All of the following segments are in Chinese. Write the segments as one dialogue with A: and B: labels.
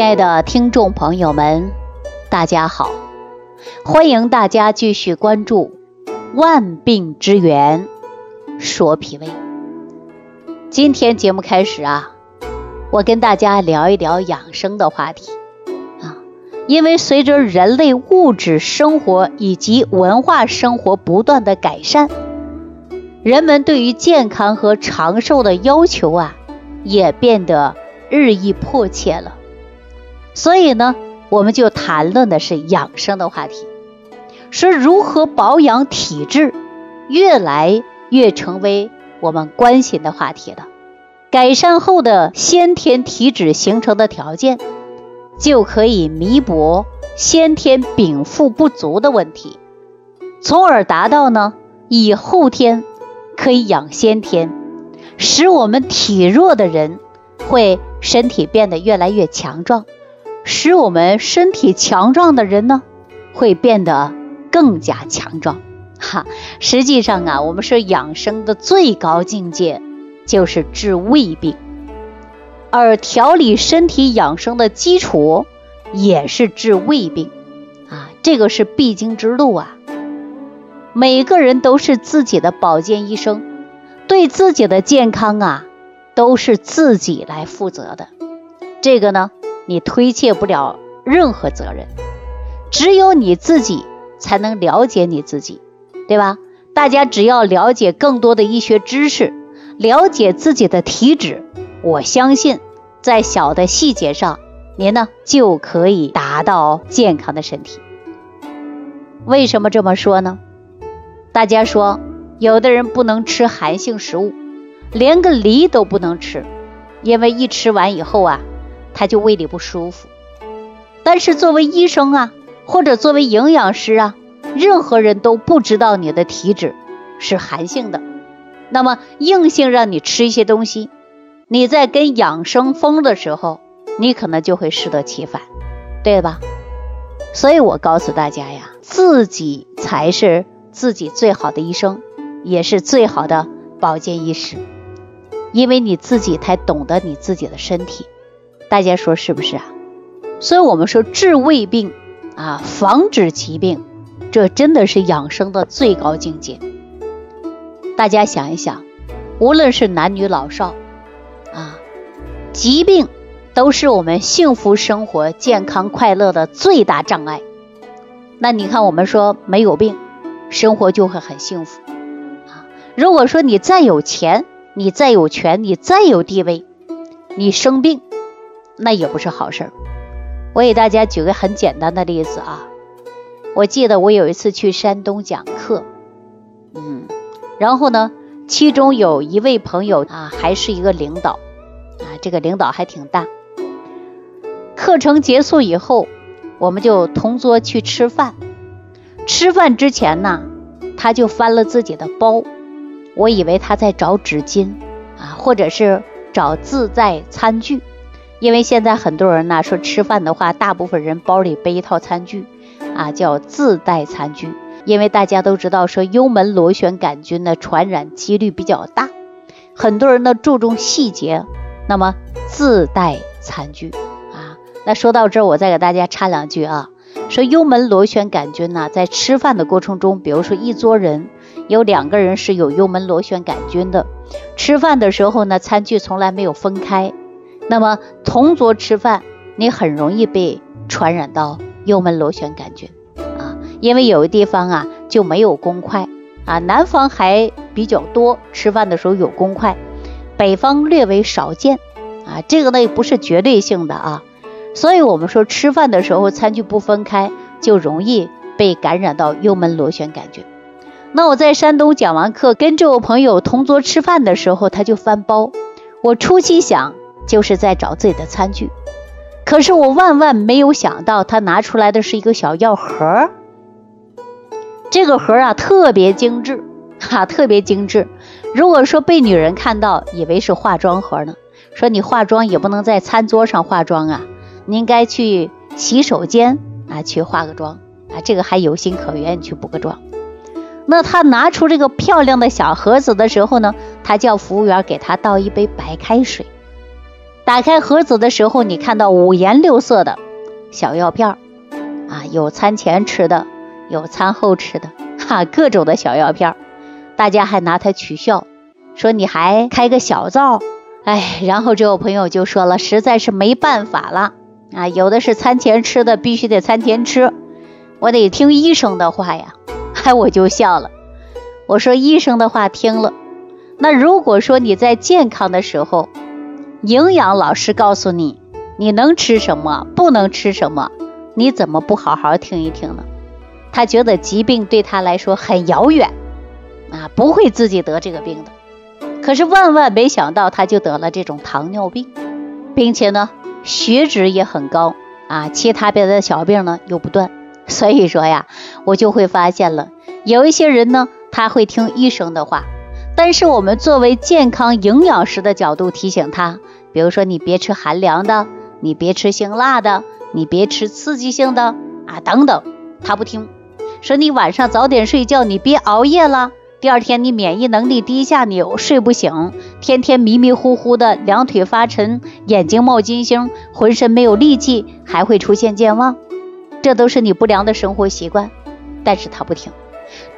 A: 亲爱的听众朋友们，大家好！欢迎大家继续关注《万病之源说脾胃》。今天节目开始啊，我跟大家聊一聊养生的话题啊。因为随着人类物质生活以及文化生活不断的改善，人们对于健康和长寿的要求啊，也变得日益迫切了。所以呢，我们就谈论的是养生的话题，说如何保养体质，越来越成为我们关心的话题了。改善后的先天体质形成的条件，就可以弥补先天禀赋不足的问题，从而达到呢以后天可以养先天，使我们体弱的人会身体变得越来越强壮。使我们身体强壮的人呢，会变得更加强壮。哈，实际上啊，我们说养生的最高境界就是治胃病，而调理身体养生的基础也是治胃病啊，这个是必经之路啊。每个人都是自己的保健医生，对自己的健康啊，都是自己来负责的。这个呢。你推卸不了任何责任，只有你自己才能了解你自己，对吧？大家只要了解更多的医学知识，了解自己的体质，我相信在小的细节上，您呢就可以达到健康的身体。为什么这么说呢？大家说，有的人不能吃寒性食物，连个梨都不能吃，因为一吃完以后啊。他就胃里不舒服，但是作为医生啊，或者作为营养师啊，任何人都不知道你的体质是寒性的，那么硬性让你吃一些东西，你在跟养生风的时候，你可能就会适得其反，对吧？所以我告诉大家呀，自己才是自己最好的医生，也是最好的保健医师，因为你自己才懂得你自己的身体。大家说是不是啊？所以我们说治胃病啊，防止疾病，这真的是养生的最高境界。大家想一想，无论是男女老少啊，疾病都是我们幸福生活、健康快乐的最大障碍。那你看，我们说没有病，生活就会很幸福啊。如果说你再有钱，你再有权，你再有地位，你生病。那也不是好事儿。我给大家举个很简单的例子啊，我记得我有一次去山东讲课，嗯，然后呢，其中有一位朋友啊，还是一个领导啊，这个领导还挺大。课程结束以后，我们就同桌去吃饭。吃饭之前呢，他就翻了自己的包，我以为他在找纸巾啊，或者是找自带餐具。因为现在很多人呢说吃饭的话，大部分人包里背一套餐具，啊，叫自带餐具。因为大家都知道说幽门螺旋杆菌的传染几率比较大，很多人呢注重细节，那么自带餐具啊。那说到这儿，我再给大家插两句啊，说幽门螺旋杆菌呢，在吃饭的过程中，比如说一桌人有两个人是有幽门螺旋杆菌的，吃饭的时候呢，餐具从来没有分开。那么同桌吃饭，你很容易被传染到幽门螺旋杆菌啊，因为有的地方啊就没有公筷啊，南方还比较多，吃饭的时候有公筷，北方略微少见啊，这个呢也不是绝对性的啊，所以我们说吃饭的时候餐具不分开，就容易被感染到幽门螺旋杆菌。那我在山东讲完课，跟这位朋友同桌吃饭的时候，他就翻包，我初期想。就是在找自己的餐具，可是我万万没有想到，他拿出来的是一个小药盒这个盒啊，特别精致，哈，特别精致。如果说被女人看到，以为是化妆盒呢，说你化妆也不能在餐桌上化妆啊，你应该去洗手间啊去化个妆啊，这个还有心可原，你去补个妆。那他拿出这个漂亮的小盒子的时候呢，他叫服务员给他倒一杯白开水。打开盒子的时候，你看到五颜六色的小药片儿啊，有餐前吃的，有餐后吃的，哈，各种的小药片儿，大家还拿它取笑，说你还开个小灶，哎，然后这位朋友就说了，实在是没办法了啊，有的是餐前吃的，必须得餐前吃，我得听医生的话呀，哎，我就笑了，我说医生的话听了，那如果说你在健康的时候，营养老师告诉你，你能吃什么，不能吃什么，你怎么不好好听一听呢？他觉得疾病对他来说很遥远，啊，不会自己得这个病的。可是万万没想到，他就得了这种糖尿病，并且呢，血脂也很高啊，其他别的小病呢又不断。所以说呀，我就会发现了，有一些人呢，他会听医生的话，但是我们作为健康营养师的角度提醒他。比如说，你别吃寒凉的，你别吃辛辣的，你别吃刺激性的啊，等等，他不听，说你晚上早点睡觉，你别熬夜了，第二天你免疫能力低下，你睡不醒，天天迷迷糊糊的，两腿发沉，眼睛冒金星，浑身没有力气，还会出现健忘，这都是你不良的生活习惯。但是他不听，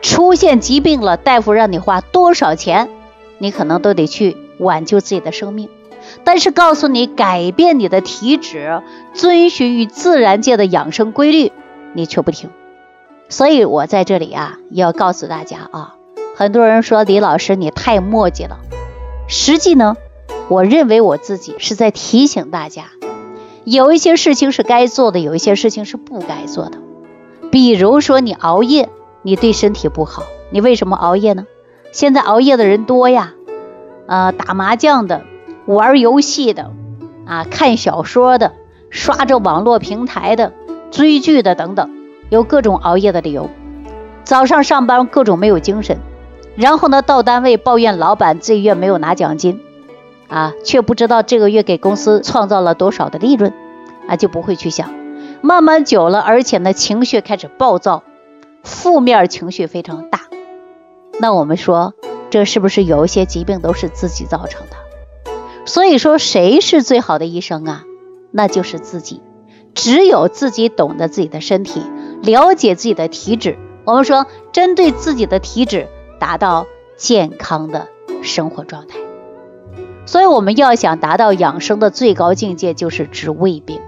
A: 出现疾病了，大夫让你花多少钱，你可能都得去挽救自己的生命。但是告诉你改变你的体质，遵循于自然界的养生规律，你却不听。所以我在这里啊，要告诉大家啊，很多人说李老师你太墨迹了。实际呢，我认为我自己是在提醒大家，有一些事情是该做的，有一些事情是不该做的。比如说你熬夜，你对身体不好。你为什么熬夜呢？现在熬夜的人多呀，呃，打麻将的。玩游戏的啊，看小说的，刷着网络平台的，追剧的等等，有各种熬夜的理由。早上上班各种没有精神，然后呢到单位抱怨老板这月没有拿奖金，啊，却不知道这个月给公司创造了多少的利润，啊就不会去想。慢慢久了，而且呢情绪开始暴躁，负面情绪非常大。那我们说，这是不是有一些疾病都是自己造成的？所以说，谁是最好的医生啊？那就是自己。只有自己懂得自己的身体，了解自己的体质。我们说，针对自己的体质，达到健康的生活状态。所以，我们要想达到养生的最高境界，就是治胃病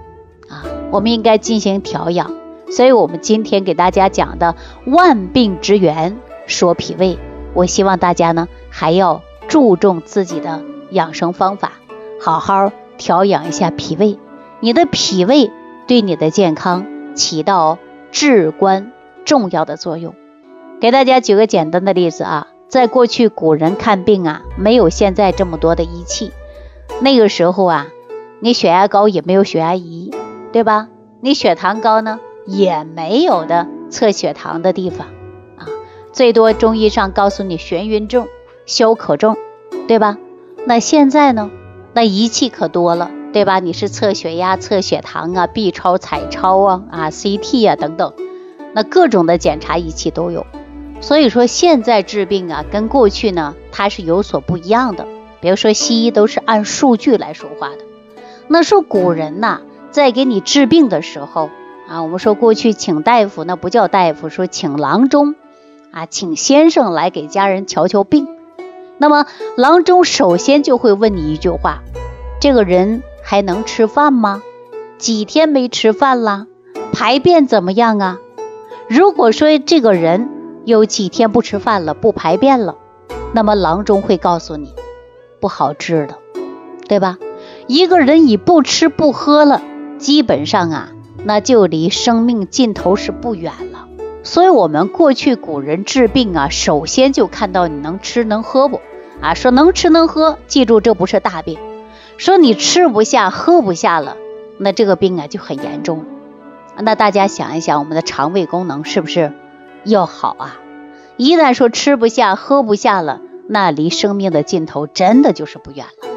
A: 啊。我们应该进行调养。所以我们今天给大家讲的万病之源，说脾胃。我希望大家呢，还要注重自己的。养生方法，好好调养一下脾胃。你的脾胃对你的健康起到至关重要的作用。给大家举个简单的例子啊，在过去古人看病啊，没有现在这么多的仪器。那个时候啊，你血压高也没有血压仪，对吧？你血糖高呢，也没有的测血糖的地方啊。最多中医上告诉你眩晕症、消渴症，对吧？那现在呢？那仪器可多了，对吧？你是测血压、测血糖啊，B 超、彩超啊，啊，CT 啊等等，那各种的检查仪器都有。所以说现在治病啊，跟过去呢，它是有所不一样的。比如说西医都是按数据来说话的，那说古人呐，在给你治病的时候啊，我们说过去请大夫那不叫大夫，说请郎中啊，请先生来给家人瞧瞧病。那么郎中首先就会问你一句话：这个人还能吃饭吗？几天没吃饭了？排便怎么样啊？如果说这个人有几天不吃饭了，不排便了，那么郎中会告诉你不好治的，对吧？一个人已不吃不喝了，基本上啊，那就离生命尽头是不远了。所以，我们过去古人治病啊，首先就看到你能吃能喝不啊？说能吃能喝，记住这不是大病。说你吃不下喝不下了，那这个病啊就很严重了。那大家想一想，我们的肠胃功能是不是要好啊？一旦说吃不下喝不下了，那离生命的尽头真的就是不远了。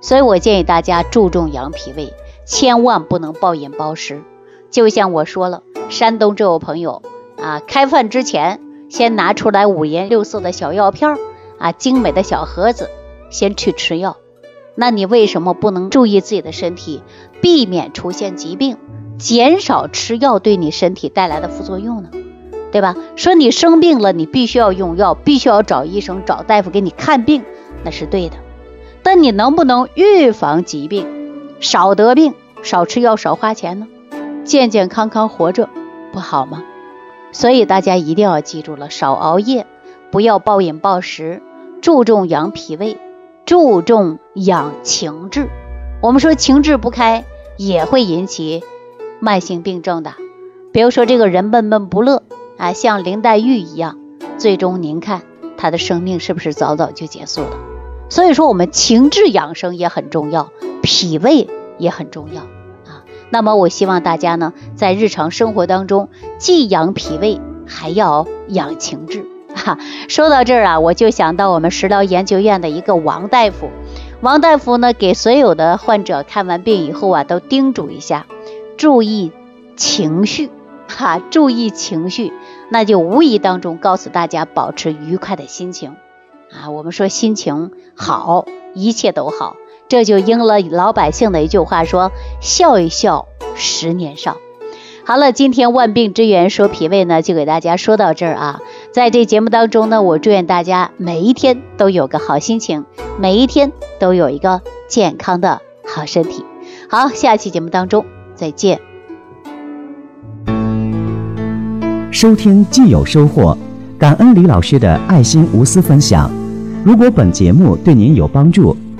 A: 所以我建议大家注重养脾胃，千万不能暴饮暴食。就像我说了，山东这位朋友。啊，开饭之前先拿出来五颜六色的小药片啊，精美的小盒子，先去吃药。那你为什么不能注意自己的身体，避免出现疾病，减少吃药对你身体带来的副作用呢？对吧？说你生病了，你必须要用药，必须要找医生、找大夫给你看病，那是对的。但你能不能预防疾病，少得病，少吃药，少花钱呢？健健康康活着，不好吗？所以大家一定要记住了，少熬夜，不要暴饮暴食，注重养脾胃，注重养情志。我们说情志不开，也会引起慢性病症的。比如说这个人闷闷不乐。啊，像林黛玉一样，最终您看她的生命是不是早早就结束了？所以说，我们情志养生也很重要，脾胃也很重要。那么，我希望大家呢，在日常生活当中，既养脾胃，还要养情志。哈，说到这儿啊，我就想到我们食疗研究院的一个王大夫。王大夫呢，给所有的患者看完病以后啊，都叮嘱一下，注意情绪。哈，注意情绪，那就无意当中告诉大家保持愉快的心情啊。我们说心情好，一切都好，这就应了老百姓的一句话说：笑一笑，十年少。好了，今天万病之源说脾胃呢，就给大家说到这儿啊。在这节目当中呢，我祝愿大家每一天都有个好心情，每一天都有一个健康的好身体。好，下期节目当中再见。
B: 收听既有收获，感恩李老师的爱心无私分享。如果本节目对您有帮助，